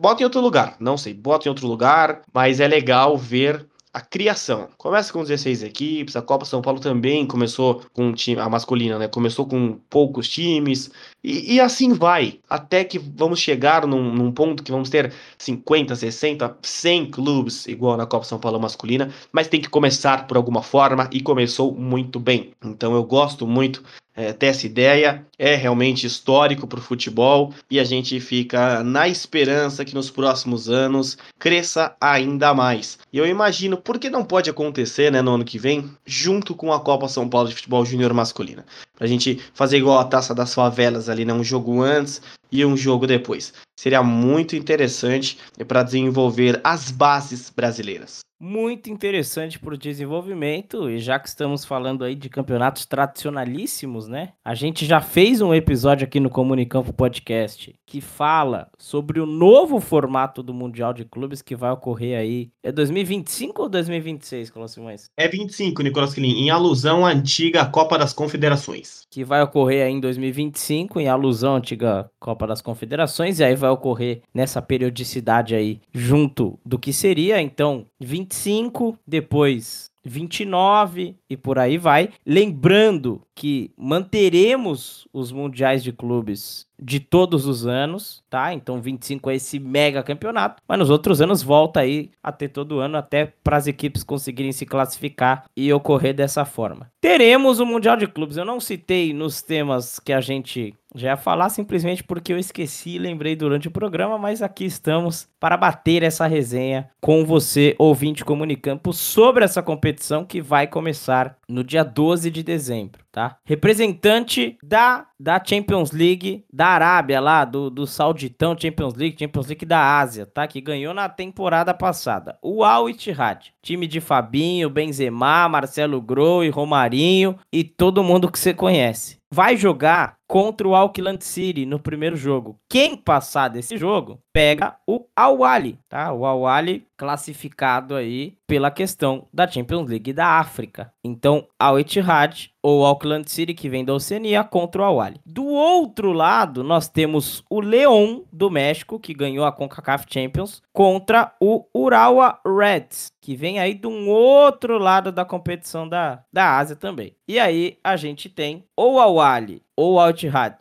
bota em outro lugar, não sei, bota em outro lugar, mas é legal ver a criação. Começa com 16 equipes, a Copa São Paulo também começou com um time, a masculina, né? Começou com poucos times, e, e assim vai, até que vamos chegar num, num, ponto que vamos ter 50, 60, 100 clubes, igual na Copa São Paulo masculina, mas tem que começar por alguma forma e começou muito bem. Então eu gosto muito é, ter essa ideia, é realmente histórico para o futebol e a gente fica na esperança que nos próximos anos cresça ainda mais. E eu imagino, por que não pode acontecer né, no ano que vem, junto com a Copa São Paulo de Futebol Júnior Masculina? A gente fazer igual a taça das favelas ali, né, um jogo antes e um jogo depois. Seria muito interessante para desenvolver as bases brasileiras muito interessante para o desenvolvimento. E já que estamos falando aí de campeonatos tradicionalíssimos, né? A gente já fez um episódio aqui no Comunicampo Podcast que fala sobre o novo formato do Mundial de Clubes que vai ocorrer aí. É 2025 ou 2026, Colosso Simões? É 25, Nicolas Quilin, em alusão à antiga Copa das Confederações. Que vai ocorrer aí em 2025, em alusão à antiga Copa das Confederações, e aí vai ocorrer nessa periodicidade aí, junto do que seria, então, 25, depois 29 e por aí vai. Lembrando que manteremos os mundiais de clubes de todos os anos, tá? Então 25 é esse mega campeonato, mas nos outros anos volta aí a ter todo ano até para as equipes conseguirem se classificar e ocorrer dessa forma. Teremos o Mundial de Clubes. Eu não citei nos temas que a gente já ia falar simplesmente porque eu esqueci lembrei durante o programa, mas aqui estamos para bater essa resenha com você, ouvinte Comunicampo, sobre essa competição que vai começar no dia 12 de dezembro, tá? Representante da, da Champions League da Arábia lá, do, do Sauditão Champions League, Champions League da Ásia, tá? Que ganhou na temporada passada. O Al Ittihad, time de Fabinho, Benzema, Marcelo Grou e Romarinho e todo mundo que você conhece vai jogar contra o Auckland City no primeiro jogo. Quem passar desse jogo pega o Al-Wali, tá? O Al-Wali classificado aí pela questão da Champions League da África. Então, Al Ittihad ou Auckland City que vem da Oceania contra o Al-Wali. Do outro lado, nós temos o León do México que ganhou a CONCACAF Champions contra o Urawa Reds, que vem aí de um outro lado da competição da, da Ásia também. E aí a gente tem ou Al Wali, ou Al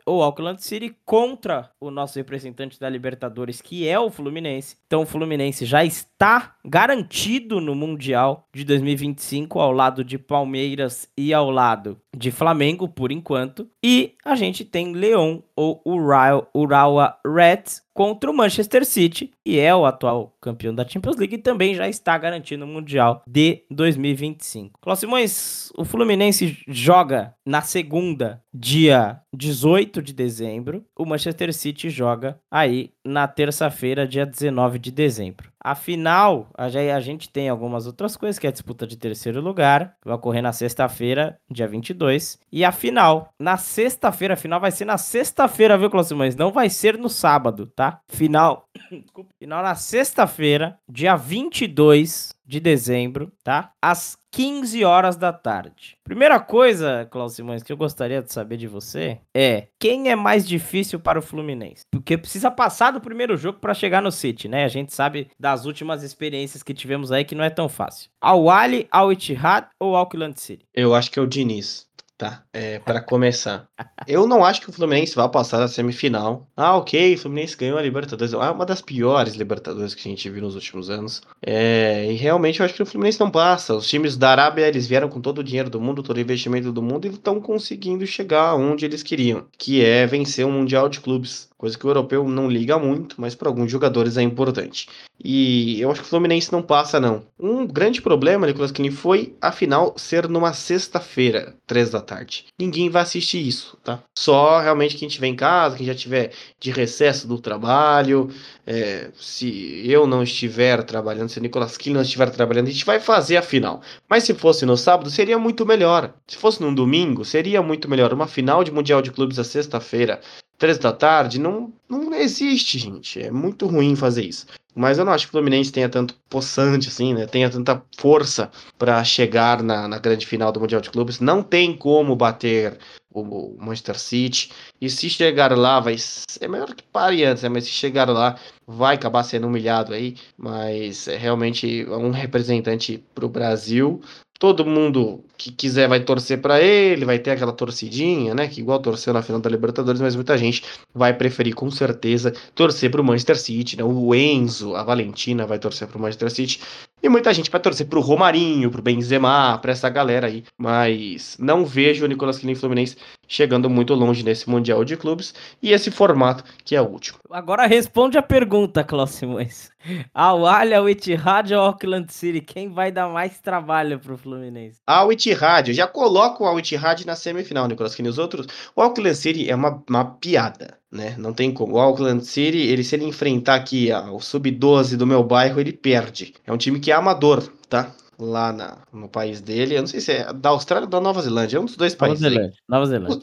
ou Auckland City contra o nosso representante da Libertadores, que é o Fluminense. Então o Fluminense já está garantido no Mundial de 2025 ao lado de Palmeiras e ao lado de Flamengo por enquanto. E a gente tem Leão ou Urawa Reds contra o Manchester City, e é o atual campeão da Champions League e também já está garantindo o Mundial de 2025. Cláudio Simões, o Fluminense joga na segunda, dia 18 de dezembro. O Manchester City joga aí na terça-feira, dia 19 de dezembro. Afinal, a gente tem algumas outras coisas, que é a disputa de terceiro lugar, que vai ocorrer na sexta-feira, dia 22. E a final, na sexta-feira, a final vai ser na sexta-feira, viu, Cláudio Simões? Não vai ser no sábado, tá? Final, final na sexta-feira, dia 22 de dezembro, tá? Às 15 horas da tarde. Primeira coisa, Cláudio Simões, que eu gostaria de saber de você é quem é mais difícil para o Fluminense? Porque precisa passar do primeiro jogo para chegar no City, né? A gente sabe das últimas experiências que tivemos aí que não é tão fácil. Al Ali, Al Ittihad ou Auckland City? Eu acho que é o Diniz. Tá, é, para começar. Eu não acho que o Fluminense vá passar da semifinal. Ah, ok, o Fluminense ganhou a Libertadores. É uma das piores Libertadores que a gente viu nos últimos anos. É, e realmente eu acho que o Fluminense não passa. Os times da Arábia, eles vieram com todo o dinheiro do mundo, todo o investimento do mundo e estão conseguindo chegar onde eles queriam, que é vencer o Mundial de Clubes coisa que o europeu não liga muito, mas para alguns jogadores é importante. E eu acho que o Fluminense não passa, não. Um grande problema, Nicolas Kini, foi a final ser numa sexta-feira, três da tarde. Ninguém vai assistir isso, tá? Só realmente quem estiver em casa, quem já tiver de recesso do trabalho, é, se eu não estiver trabalhando, se o Nicolas Kini não estiver trabalhando, a gente vai fazer a final. Mas se fosse no sábado, seria muito melhor. Se fosse num domingo, seria muito melhor. Uma final de Mundial de Clubes a sexta-feira, três da tarde, não, não existe, gente. É muito ruim fazer isso. Mas eu não acho que o Fluminense tenha tanto possante, assim, né? Tenha tanta força para chegar na, na grande final do Mundial de Clubes. Não tem como bater o Manchester City. E se chegar lá, vai ser melhor que pare antes, né? Mas se chegar lá, vai acabar sendo humilhado aí. Mas é realmente um representante para o Brasil todo mundo que quiser vai torcer para ele, vai ter aquela torcidinha, né? Que igual torceu na final da Libertadores, mas muita gente vai preferir com certeza torcer para o Manchester City, né? O Enzo, a Valentina vai torcer para o Manchester City e muita gente vai torcer para o Romarinho, para o Benzema, para essa galera aí. Mas não vejo o Nicolas Quilin Fluminense chegando muito longe nesse Mundial de Clubes e esse formato que é o último. Agora responde a pergunta, Cláudio Simões. Al Ahly, Al Ittihad ou Auckland City? Quem vai dar mais trabalho pro Fluminense? Al Ittihad. Eu já coloco o Al Ittihad na semifinal, Nicolas, que os outros. O Auckland City é uma, uma piada, né? Não tem como. O Auckland City, ele se ele enfrentar aqui o sub-12 do meu bairro, ele perde. É um time que é amador, tá? Lá na, no país dele. Eu não sei se é da Austrália ou da Nova Zelândia. É um dos dois Nova países. Zelândia. Nova Zelândia.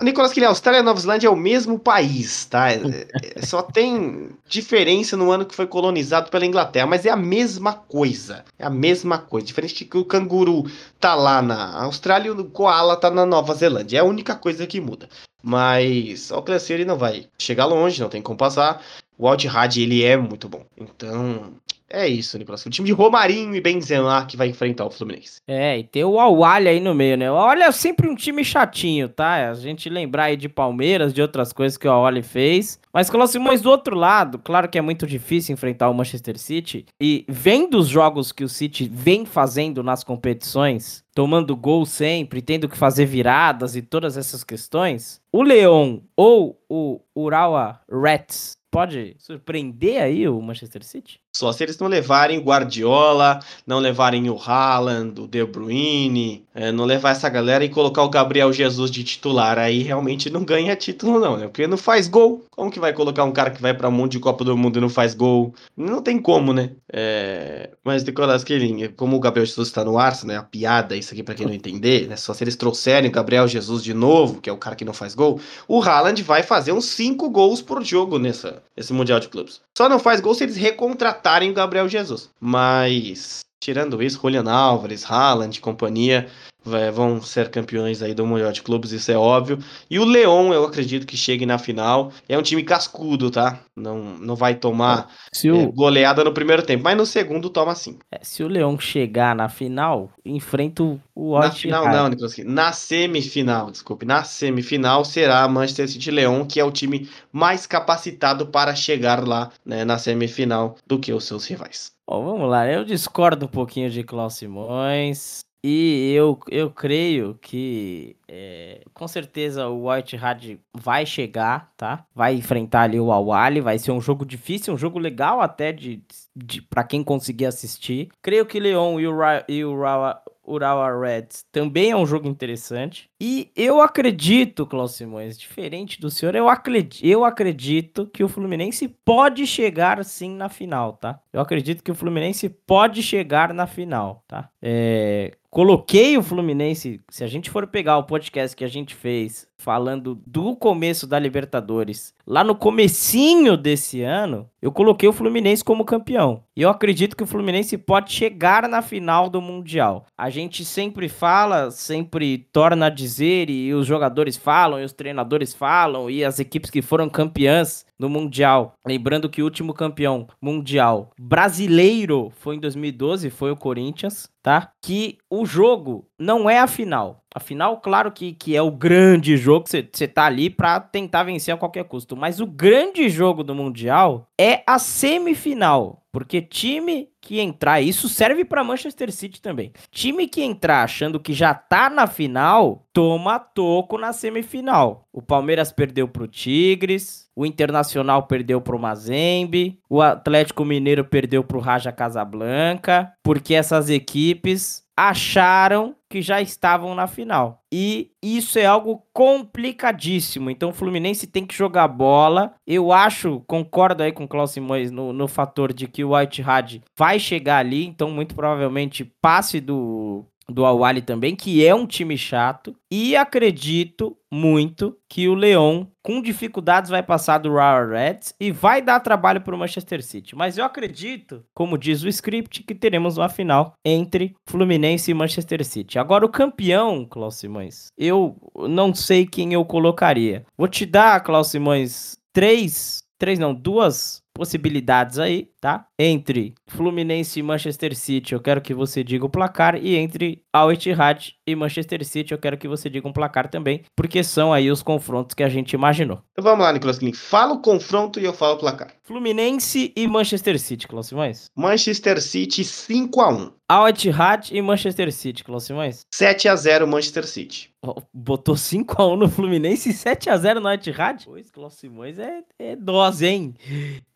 O, Nicolas, que a Austrália e Nova Zelândia é o mesmo país, tá? É, é, só tem diferença no ano que foi colonizado pela Inglaterra, mas é a mesma coisa. É a mesma coisa. Diferente que o canguru tá lá na Austrália e o koala tá na Nova Zelândia. É a única coisa que muda. Mas o Auckland ele não vai chegar longe, não tem como passar. O Alt ele é muito bom. Então, é isso, Nicolas. O time de Romarinho e Benzema que vai enfrentar o Fluminense. É, e tem o Awalha aí no meio, né? O Awalha é sempre um time chatinho, tá? A gente lembrar aí de Palmeiras, de outras coisas que o Awalha fez. Mas, Cláudio Simões, do outro lado, claro que é muito difícil enfrentar o Manchester City. E vendo os jogos que o City vem fazendo nas competições, tomando gol sempre, tendo que fazer viradas e todas essas questões, o Leão ou o Urawa Reds pode surpreender aí o Manchester City? Só se eles não levarem o Guardiola, não levarem o Haaland, o De Bruyne, é, não levar essa galera e colocar o Gabriel Jesus de titular. Aí realmente não ganha título, não, né? Porque não faz gol. Como que vai colocar um cara que vai para mundo de Copa do Mundo e não faz gol? Não tem como, né? É... Mas, Nicolas Queirinho, como o Gabriel Jesus está no Arsenal, né? A piada, isso aqui para quem não entender, né? Só se eles trouxerem o Gabriel Jesus de novo, que é o cara que não faz gol, o Haaland vai fazer uns 5 gols por jogo nessa, nesse Mundial de Clubes. Só não faz gol se eles recontratarem o Gabriel Jesus. Mas, tirando isso, Julian Álvares, Haaland e companhia vão ser campeões aí do Mundial de Clubes, isso é óbvio. E o Leão, eu acredito que chegue na final. É um time cascudo, tá? Não, não vai tomar se o... é, goleada no primeiro tempo, mas no segundo toma sim. É, se o Leão chegar na final, enfrenta o Na final não, Nicolas. Na semifinal, desculpe. Na semifinal será Manchester City Leão, que é o time mais capacitado para chegar lá né, na semifinal do que os seus rivais. Bom, vamos lá. Eu discordo um pouquinho de Klaus Simões. E eu, eu creio que é, com certeza o White Hard vai chegar, tá? Vai enfrentar ali o Awali, vai ser um jogo difícil, um jogo legal até de, de para quem conseguir assistir. Creio que Leon e o, Ra, e o Ra, Urawa Reds também é um jogo interessante. E eu acredito, Klaus Simões, diferente do senhor, eu acredito, eu acredito que o Fluminense pode chegar sim na final, tá? Eu acredito que o Fluminense pode chegar na final, tá? É, coloquei o Fluminense, se a gente for pegar o podcast que a gente fez falando do começo da Libertadores, lá no comecinho desse ano, eu coloquei o Fluminense como campeão. E eu acredito que o Fluminense pode chegar na final do Mundial. A gente sempre fala, sempre torna a dizer, e os jogadores falam, e os treinadores falam, e as equipes que foram campeãs no Mundial. Lembrando que o último campeão mundial brasileiro foi em 2012, foi o Corinthians, tá? Que o jogo não é a final. A final, claro que, que é o grande jogo, você tá ali para tentar vencer a qualquer custo. Mas o grande jogo do Mundial é a semifinal. Porque time que entrar, isso serve para Manchester City também. Time que entrar achando que já tá na final, toma toco na semifinal. O Palmeiras perdeu pro Tigres, o Internacional perdeu pro Mazembe, o Atlético Mineiro perdeu pro Raja Casablanca, porque essas equipes acharam que já estavam na final. E isso é algo complicadíssimo. Então o Fluminense tem que jogar bola. Eu acho, concordo aí com o Klaus Simões no, no fator de que o White Had vai chegar ali. Então, muito provavelmente, passe do, do Awali também, que é um time chato. E acredito muito que o Leão, com dificuldades, vai passar do Royal Reds e vai dar trabalho para o Manchester City. Mas eu acredito, como diz o script, que teremos uma final entre Fluminense e Manchester City. Agora, o campeão, Klaus Simões, eu não sei quem eu colocaria. Vou te dar, Klaus Simões, três, três não, duas possibilidades aí, tá? Entre Fluminense e Manchester City, eu quero que você diga o placar. E entre Al Ittihad e Manchester City, eu quero que você diga um placar também. Porque são aí os confrontos que a gente imaginou. Então vamos lá, Nicolas Klein. Fala o confronto e eu falo o placar. Fluminense e Manchester City, Cláudio Simões. Manchester City 5 a 1 Al Ittihad e Manchester City, Cláudio Simões. 7 a 0 Manchester City. Botou 5x1 no Fluminense e 7x0 no Etihad? Pois, Cláudio Simões é, é dose, hein?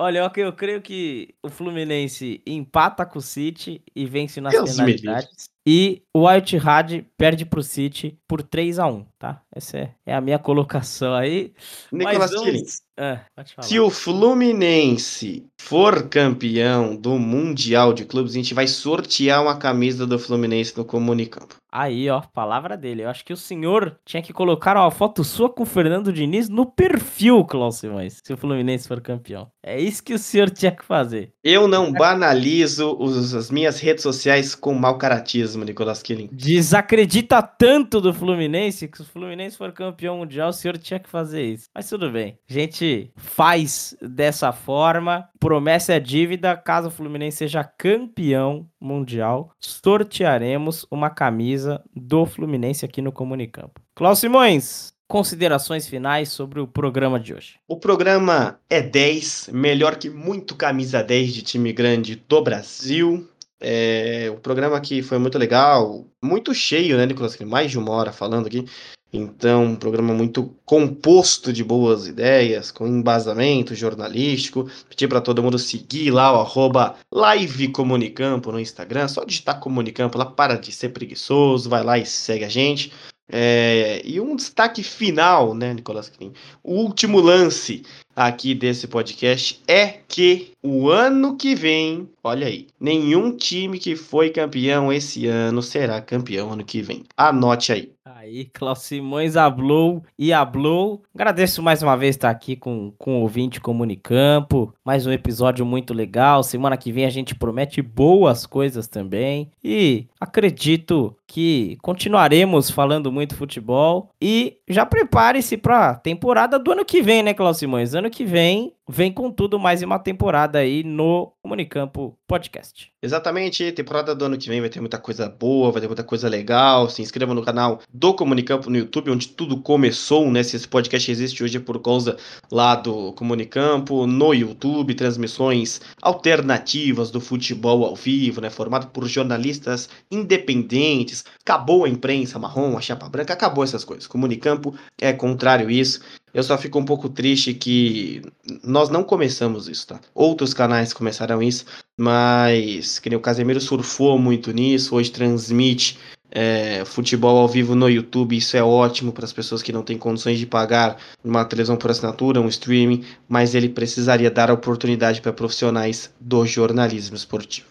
Olha, eu, eu creio que o Fluminense empata com o City e vence nas Deus penalidades. E o White Had perde pro City por 3 a 1 tá? Essa é, é a minha colocação aí. Nicolas vamos... ah, se o Fluminense for campeão do Mundial de Clubes, a gente vai sortear uma camisa do Fluminense no Comunicampo. Aí, ó, palavra dele. Eu acho que o senhor tinha que colocar uma foto sua com o Fernando Diniz no perfil, Klaus Simões, se o Fluminense for campeão. É isso que o senhor tinha que fazer. Eu não banalizo os, as minhas redes sociais com mau caratismo, Nicolas Killing. Desacredita tanto do Fluminense que se o Fluminense for campeão mundial, o senhor tinha que fazer isso. Mas tudo bem. A gente faz dessa forma. Promessa é dívida. Caso o Fluminense seja campeão mundial, sortearemos uma camisa do Fluminense aqui no Comunicampo. Cláudio Simões, considerações finais sobre o programa de hoje. O programa é 10, melhor que muito camisa 10 de time grande do Brasil. É, o programa aqui foi muito legal, muito cheio, né, Nicolas? Mais de uma hora falando aqui. Então, um programa muito composto de boas ideias, com embasamento jornalístico. Pedir para todo mundo seguir lá o arroba Live Comunicampo no Instagram. Só digitar Comunicampo lá, para de ser preguiçoso, vai lá e segue a gente. É, e um destaque final, né, Nicolas Crin? O último lance aqui desse podcast é que o ano que vem, olha aí, nenhum time que foi campeão esse ano será campeão ano que vem. Anote aí. Aí, Klaus Simões hablou e hablou. Agradeço mais uma vez estar aqui com, com o ouvinte Comunicampo. Mais um episódio muito legal. Semana que vem a gente promete boas coisas também. E acredito que continuaremos falando muito futebol. E já prepare-se para a temporada do ano que vem, né, Klaus Simões? Ano que vem vem com tudo mais uma temporada aí no Comunicampo Podcast. Exatamente, temporada do ano que vem vai ter muita coisa boa, vai ter muita coisa legal. Se inscreva no canal do Comunicampo no YouTube, onde tudo começou, né? Se esse podcast existe hoje é por causa lá do Comunicampo, no YouTube, transmissões alternativas do futebol ao vivo, né? Formado por jornalistas independentes. Acabou a imprensa marrom, a chapa branca, acabou essas coisas. Comunicampo é contrário a isso. Eu só fico um pouco triste que nós não começamos isso, tá? Outros canais começaram isso, mas que o Casemiro surfou muito nisso, hoje transmite é, futebol ao vivo no YouTube, isso é ótimo para as pessoas que não têm condições de pagar uma televisão por assinatura, um streaming, mas ele precisaria dar oportunidade para profissionais do jornalismo esportivo.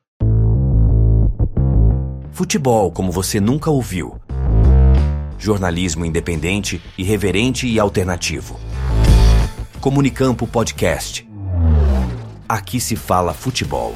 Futebol como você nunca ouviu jornalismo independente, irreverente e alternativo. Comunicampo Podcast. Aqui se fala futebol.